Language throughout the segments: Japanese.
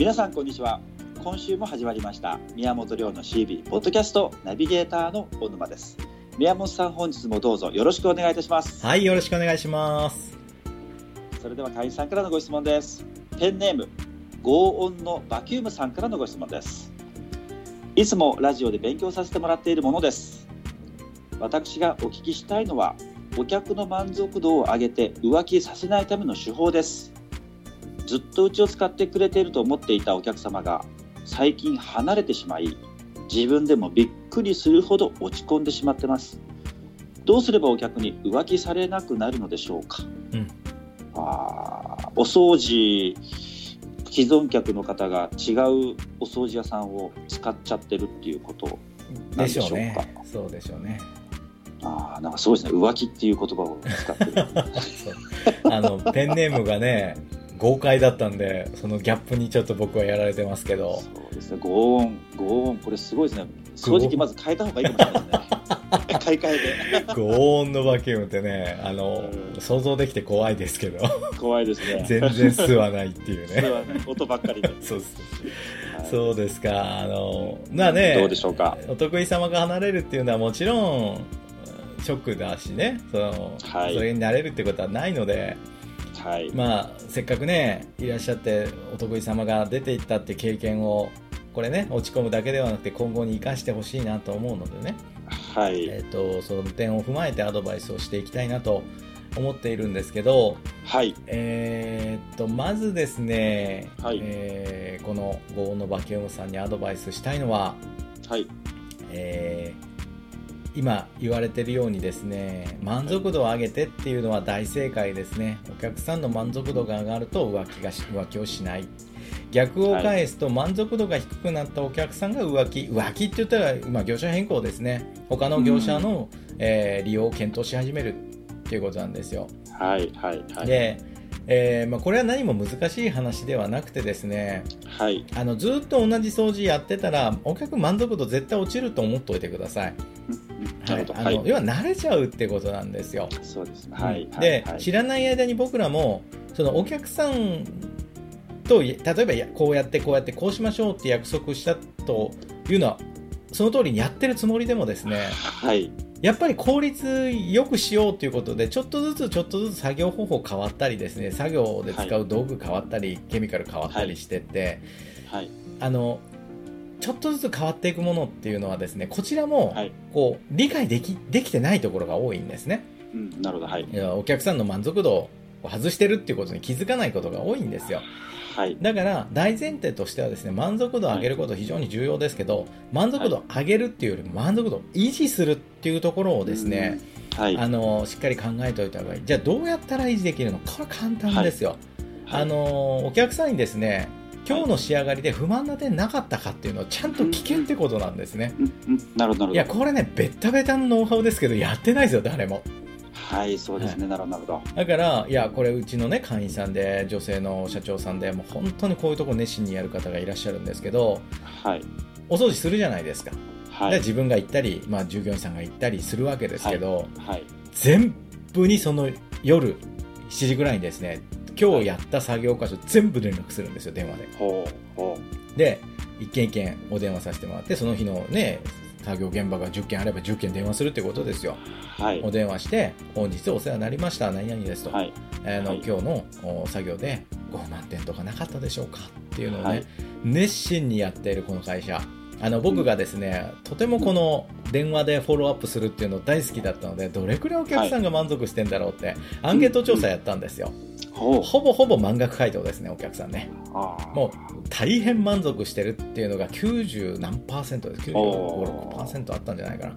皆さんこんにちは。今週も始まりました。宮本亮の CB ポッドキャストナビゲーターの小沼です。宮本さん本日もどうぞよろしくお願いいたします。はい、よろしくお願いします。それでは会員さんからのご質問です。ペンネーム轟音のバキュームさんからのご質問です。いつもラジオで勉強させてもらっているものです。私がお聞きしたいのはお客の満足度を上げて浮気させないための手法ですずっとうちを使ってくれていると思っていたお客様が最近離れてしまい自分でもびっくりするほど落ち込んでしまってます。どうすればお客に浮気されなくなるのでしょうか、うん。あーお掃除既存客の方が違うお掃除屋さんを使っちゃってるっていうことなんででしょうかね。そうでしょうね。あーなんかすごいですね。浮気っていう言葉を使ってる。そう。あの、ペンネームがね、豪快だったんで、そのギャップにちょっと僕はやられてますけど、そうですね。轟音轟音これすごいですね。正直まず変えた方がいいかもしれないですね。買い替えて。ゴーンのバキュームってね、あのう、ん。想像できて怖いですけど、怖いですね。全然吸わないっていうね。音ばっかりで、そうそうはい。そうですか。あの、まあね、どうでしょうか？お得意様が離れるっていうのはもちろん、ショックだしね、その、はい。それになれるってことはないので、はい。まあ、せっかくね、いらっしゃって、お得意様が出ていったって経験を、これね、落ち込むだけではなくて、今後に生かしてほしいなと思うのでね、はい。えっ、と、その点を踏まえてアドバイスをしていきたいなと思っているんですけど、はい。えーっと、まずですね、はい。えーこのゴーのバキュームさんにアドバイスしたいのは、はい。えー今言われているようにですね満足度を上げてっていうのは大正解ですね。お客さんの満足度が上がると浮気がし浮気をしない。逆を返すと満足度が低くなったお客さんが浮気。浮気って言ったら、まあ、業者変更ですね。他の業者の、えー利用を検討し始めるっていうことなんですよ。はいはいはい。で、えーまあ、これは何も難しい話ではなくてですねはい。あのずっと同じ掃除やってたらお客満足度絶対落ちると思っておいてください。はい、あはい。の要は慣れちゃうってことなんですよ。そうですね。はい。うんで、はい。知らない間に僕らもそのお客さんと例えばこうやってこうやってこうしましょうって約束したというのはその通りにやってるつもりでもですねはいやっぱり効率よくしようということでちょっとずつちょっとずつ作業方法変わったりですね作業で使う道具変わったり、ケミカル変わったりしてって、はい。あのちょっとずつ変わっていくものっていうのはですねこちらもはい。こう理解できできてないところが多いんですね。うんなるほど。はい。いやお客さんの満足度を外してるっていうことに気づかないことが多いんですよはい。だから大前提としてはですね満足度を上げること非常に重要ですけど、満足度を上げるっていうよりも満足度を維持するっていうところをですね、はい。あのしっかり考えておいた方がいい。じゃあどうやったら維持できるのこれ簡単ですよ、はい。あのお客さんにですね今日の仕上がりで不満な点なかったかっていうのをちゃんと聞けってことなんですね、うんうんなるほどないやこれねベッタベタのノウハウですけどやってないですよ誰もはいそうですね。なるほどなるほど。だからいやこれうちのね会員さんで女性の社長さんでもう本当にこういうとこ熱心にやる方がいらっしゃるんですけどはい。お掃除するじゃないですか、ではい。自分が行ったり、まあ、従業員さんが行ったりするわけですけど、はい。全部にその夜7時ぐらいにですね今日やった作業箇所全部連絡するんですよ電話で。で一件一件お電話させてもらってその日のね作業現場が10件あれば10件電話するってことですよ。うはい。お電話して本日お世話になりました何々ですと、はい。あのはい。今日のお作業でご不満点とかなかったでしょうかっていうのをね、はい。熱心にやっているこの会社。あの僕がですね、とてもこの電話でフォローアップするっていうの大好きだったのでどれくらいお客さんが満足してんだろうって、アンケート調査やったんですよ、ほぼほぼ満額回答ですねお客さんね。もう大変満足してるっていうのが90何パーセントです。おー95%あったんじゃないか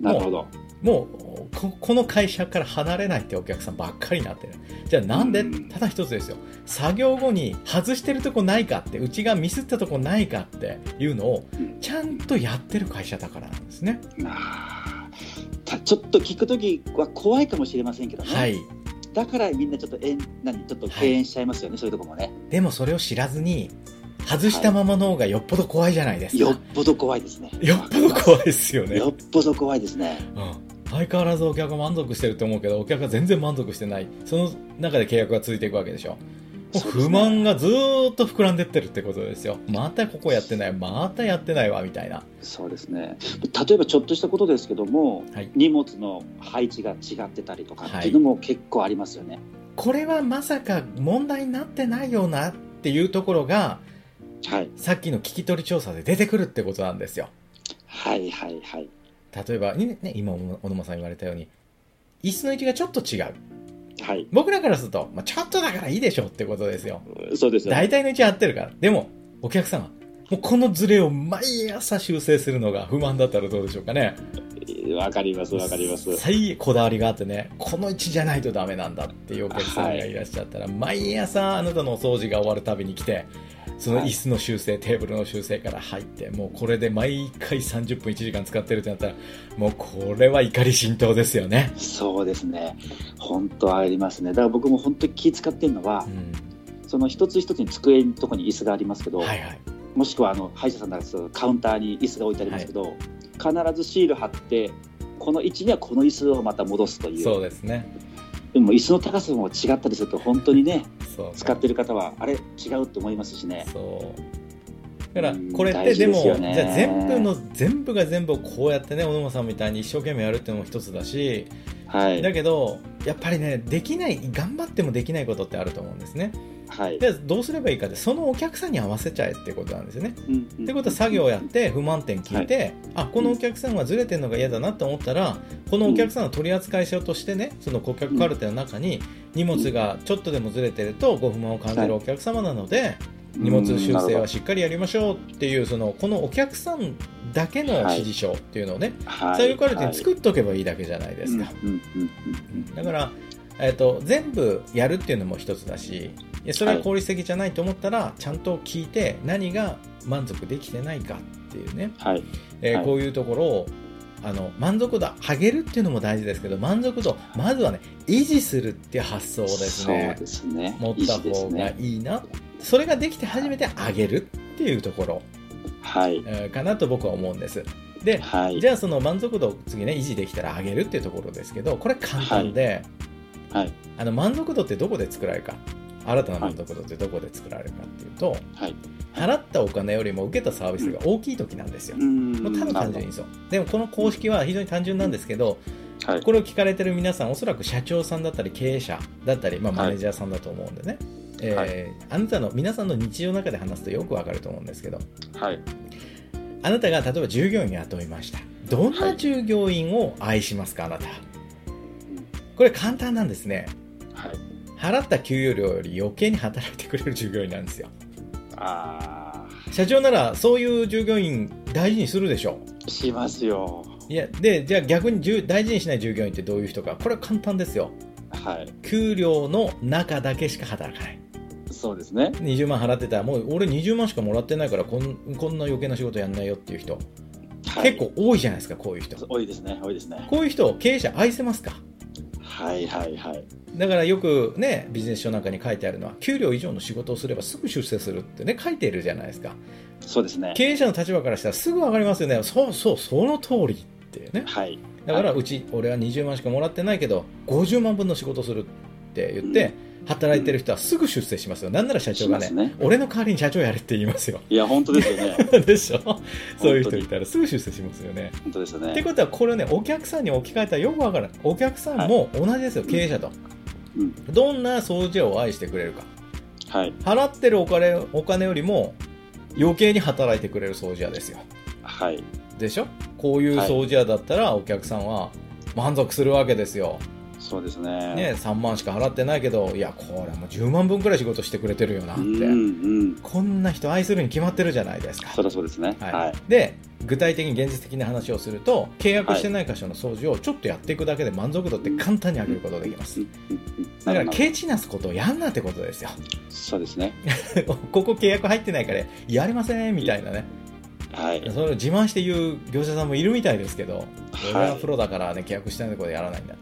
な。なるほど。もうここの会社から離れないってお客さんばっかりになってる。じゃあなんで、うん。ただ一つですよ。作業後に外してるとこないかってうちがミスったとこないかっていうのをうん。ちゃんとやってる会社だからなんですね、ちょっと聞くときは怖いかもしれませんけどね、はいだからみんなちょっとえん何ちょっと敬遠しちゃいますよね、そういうとこもね。でもそれを知らずに外したままの方がよっぽど怖いじゃないですか、よっぽど怖いですね。よっぽど怖いですよね。よっぽど怖いですね。うん、相変わらずお客が満足してると思うけどお客が全然満足してない。その中で契約が続いていくわけでしょ不満がずーっと膨らんでってるってことですよ。またここやってない、またやってないわ、みたいな。そうですね例えばちょっとしたことですけども、はい荷物の配置が違ってたりとかっていうのも結構ありますよね。これはまさか問題になってないよなっていうところが、はい、さっきの聞き取り調査で出てくるってことなんですよ。はいはいはい例えば、ね、ね今、小野間さん言われたように、椅子の位置がちょっと違う。はい僕らからすると、まあ、ちょっとだからいいでしょってことですよ。そうですよね大体の位置合ってるから。でも、お客さんは、もうこのズレを毎朝修正するのが不満だったらどうでしょうかね。わかりますわかります最こだわりがあってね、この位置じゃないとダメなんだっていうお客さんがいらっしゃったら、毎朝あなたのお掃除が終わるたびに来て、その椅子の修正、テーブルの修正から入って、もうこれで毎回30分1時間使ってるってなったら、もうこれは怒り心頭ですよね。そうですね本当ありますねだから僕も本当に気使ってるのはう、ん。その一つ一つに机のとこに椅子がありますけど、はいはい。もしくはあの歯医者さんだとカウンターに椅子が置いてありますけど、必ずシール貼ってこの位置にはこの椅子をまた戻すというそうですね。でも椅子の高さも違ったりすると本当にねそう。使ってる方はあれ違うと思いますしねそう。だからうん、これってでも、ねじゃあ全部の、全部が全部こうやってね、小野さんみたいに一生懸命やるっていうのも一つだし、はいだけど、やっぱりね、できない、頑張ってもできないことってあると思うんですね。はい。で、どうすればいいかって、そのお客さんに合わせちゃえってことなんですよね。うんうんってことは作業をやって不満点聞いて、あこのお客さんはずれてるのが嫌だなと思ったらこのお客さんの取扱書としてねその顧客カルテの中に荷物がちょっとでもずれてるとご不満を感じるお客様なので、荷物修正はしっかりやりましょうっていうそのこのお客さんだけの指示書っていうのをね、はい。作業カルテに作っとけばいいだけじゃないですか、だから、えっと全部やるっていうのも一つだしいやそれは効率的じゃないと思ったら、ちゃんと聞いて何が満足できてないかっていうね、はい。はい。えーこういうところをあの満足度上げるっていうのも大事ですけど満足度まずはね維持するっていう発想をですそうねですね。持った方がねいいな、それができて初めて上げるっていうところ、はい。えーかなと僕は思うんです。ではい。じゃあその満足度を次ね維持できたら上げるっていうところですけどこれ簡単で、はい。あの満足度ってどこで作られるか。新たな満足度ってどこで作られるかっていうと、はい。払ったお金よりも受けたサービスが大きい時なんですよ、うん。もうただ単純にそう。でもこの公式は非常に単純なんですけど、はい。これを聞かれてる皆さんおそらく社長さんだったり経営者だったり、まあ、はい。マネージャーさんだと思うんでね、えーはい。あなたの皆さんの日常の中で話すとよくわかると思うんですけどはい。あなたが例えば従業員を雇いました。どんな従業員を愛しますかあなたこれ簡単なんですね。はい。払った給与量より余計に働いてくれる従業員なんですよ。あ社長ならそういう従業員大事にするでしょあしますよ。いやでじゃあ逆にじゅ大事にしない従業員ってどういう人か。これは簡単ですよ。はい。給料の中だけしか働かない。そうですね。20万払ってたらもう俺20万しかもらってないからこんこんな余計な仕事やんないよっていう人、はい。結構多いじゃないですかこういう人。多いですね多いですね。こういう人経営者愛せますか？はいはいはい。だからよくねビジネス書なんかに書いてあるのは給料以上の仕事をすればすぐ出世するってね書いているじゃないですか。そうですね。経営者の立場からしたらすぐ分かりますよね。そうそうその通りっていうね。はい。だからうち俺は20万しかもらってないけど50万分の仕事するって言って、働いてる人はすぐ出世しますよ。なんなら社長がねね。俺の代わりに社長やれって言いますよ。いや本当ですよね。でしょ？そういう人いたらすぐ出世しますよね。本当ですよってねことはこれねお客さんに置き換えたらよくわかるお客さんも同じですよ、経営者と。うん。どんな掃除を愛してくれるか。はい。払ってるお金お金よりも余計に働いてくれる掃除屋ですよ。はい。でしょ？こういう掃除屋だったらお客さんは満足するわけですよ、そうですね。ね、3万しか払ってないけどいやこれもう10万分くらい仕事してくれてるよなって、うんうん。こんな人愛するに決まってるじゃないですか。そりゃそうですね。はい。はい。で具体的に現実的な話をすると契約してない箇所の掃除をちょっとやっていくだけで満足度って簡単に上げることができます。だからケチなすことをやんなってことですよ。そうですね。ここ契約入ってないからやれませんみたいなね。はい。それを自慢して言う業者さんもいるみたいですけど、はい。俺はプロだからね契約してないところでやらないんだ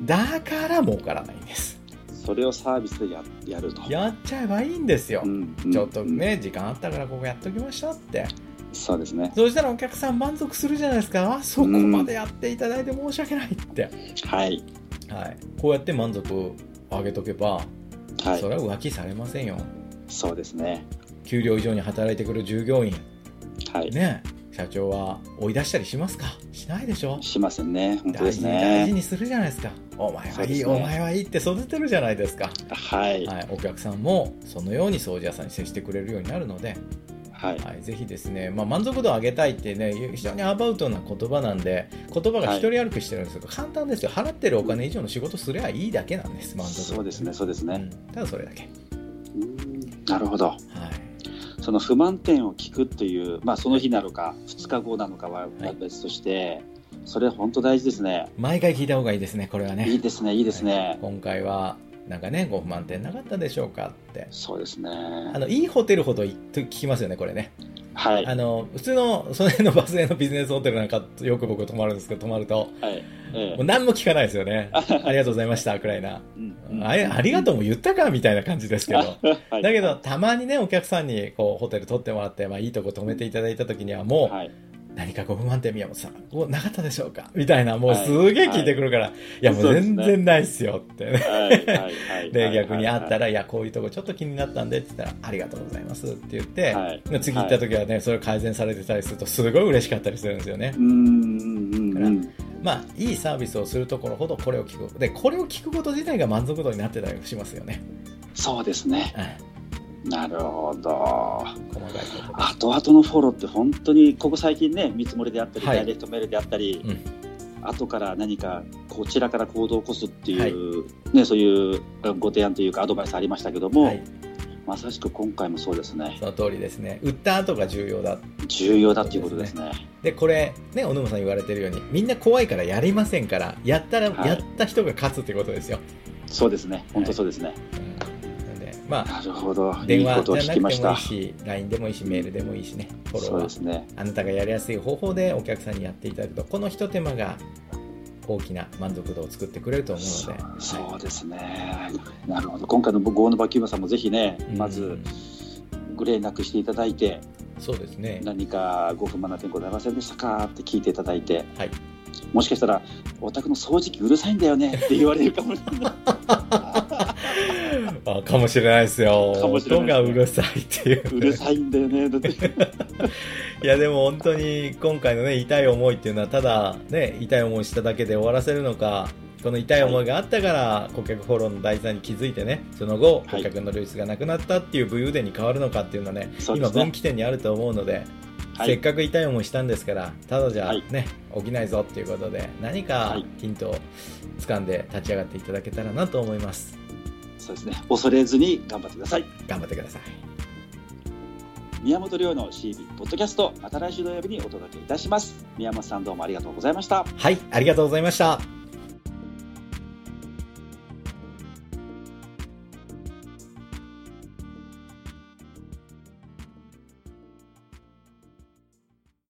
だから儲からないんです。それをサービスでややると。やっちゃえばいいんですよ、うんうんちょっとね時間あったからここやっときましたって。そうですね。そしたらお客さん満足するじゃないですか。あそこまでやっていただいて申し訳ないって、はい。はい、こうやって満足を上げとけばはい。それは浮気されませんよ。そうですね。給料以上に働いてくる従業員。はい。ね社長は追い出したりしますか？しないでしょ？しませんね。本当です大事に大事ね。にするじゃないですかお前はいい、ねお前はいいって育てるじゃないですか、はい。はい、お客さんもそのように掃除屋さんに接してくれるようになるので、はい。はい、ぜひですね、まあ、満足度を上げたいってね非常にアバウトな言葉なんで言葉が一人歩きしてるんですけど、簡単ですよ払ってるお金以上の仕事すればいいだけなんです満足度そうですね。そうですね。うん、ただそれだけ、うんなるほど。はい、その不満点を聞くという、まあ、その日なのか、2日後なのかははい別として、それ本当大事ですね。毎回聞いた方がいいですねこれはねいいですね、いいですはいね。今回はなんかねご不満点なかったでしょうかってそうですね。あのいいホテルほどいと聞きますよねこれねはい。あの普通のその辺のバス停のビジネスホテルなんかよく僕泊まるんですけど泊まるとはい。えもう何も聞かないですよね。ありがとうございましたくらいなあれありがとうも言ったかみたいな感じですけど。はい。だけどたまにねお客さんにこうホテル取ってもらって、まあ、いいとこ泊めていただいた時にはもう、はい。何かご不満点宮本さんおなかったでしょうか？みたいなもうすげえ聞いてくるから、い、やもう全然ないっすよって。ねはい。はい。はい。で逆にあったら、ら、い。や、こういうとこちょっと気になったんでって言ったら、ありがとうございますって言って、はい。で次行った時はね、それを改善されてたりすると、すごい嬉しかったりするんですよね。う。んうんうんうん。まあ、いいサービスをするところほどこれを聞く。で、これを聞くこと自体が満足度になってたりしますよね。そうですね。はいなるほど。後々のフォローって本当にここ最近ね見積もりであったり、はいダイレクトメールであったり、うん後から何かこちらから行動を起こすっていう、ね、そういうご提案というかアドバイスありましたけども、はい、まさしく今回もそうですね。その通りですね。売った後が重要だ。重要だっていうことですね。で、これ、ね、小沼さん言われてるように、みんな怖いからやりませんから、やったら、はい。やった人が勝つってことですよ。そうですね。本当そうですね、うん、なんで、まあ、なるほど。い電話じゃなくてもいいし、LINE でもいいし、メールでもいいしね、フォローは。ね。あなたがやりやすい方法でお客さんにやっていただくと、この一手間が大きな満足度を作ってくれると思うので、そうですね。なるほど。今回のゴーのバキューバさんもぜひねうん。まずご連絡していただいてそうですね、何かご不満な点ございませんでしたかって聞いていただいてはい、もしかしたらお宅の掃除機うるさいんだよねって言われるかもしれない。あかもしれないですよ、かもしれ音ないですね。がうるさいっていう、うるさいんだよねだって いやでも本当に今回のね痛い思いっていうのはただね痛い思いしただけで終わらせるのかこの痛い思いがあったから顧客フォローの大事さに気づいてねその後はい。顧客の流出がなくなったっていう武勇伝に変わるのかっていうのはね今分岐点にあると思うのではい。せっかく痛い思いしたんですからただじゃはい。ね、起きないぞっていうことで何かはい。ヒントを掴んで立ち上がっていただけたらなと思います。そうですね。恐れずに頑張ってください。頑張ってください宮本亮の CB ポッドキャストまた来週土曜日にお届けいたします。宮本さんどうもありがとうございました。はいありがとうございました。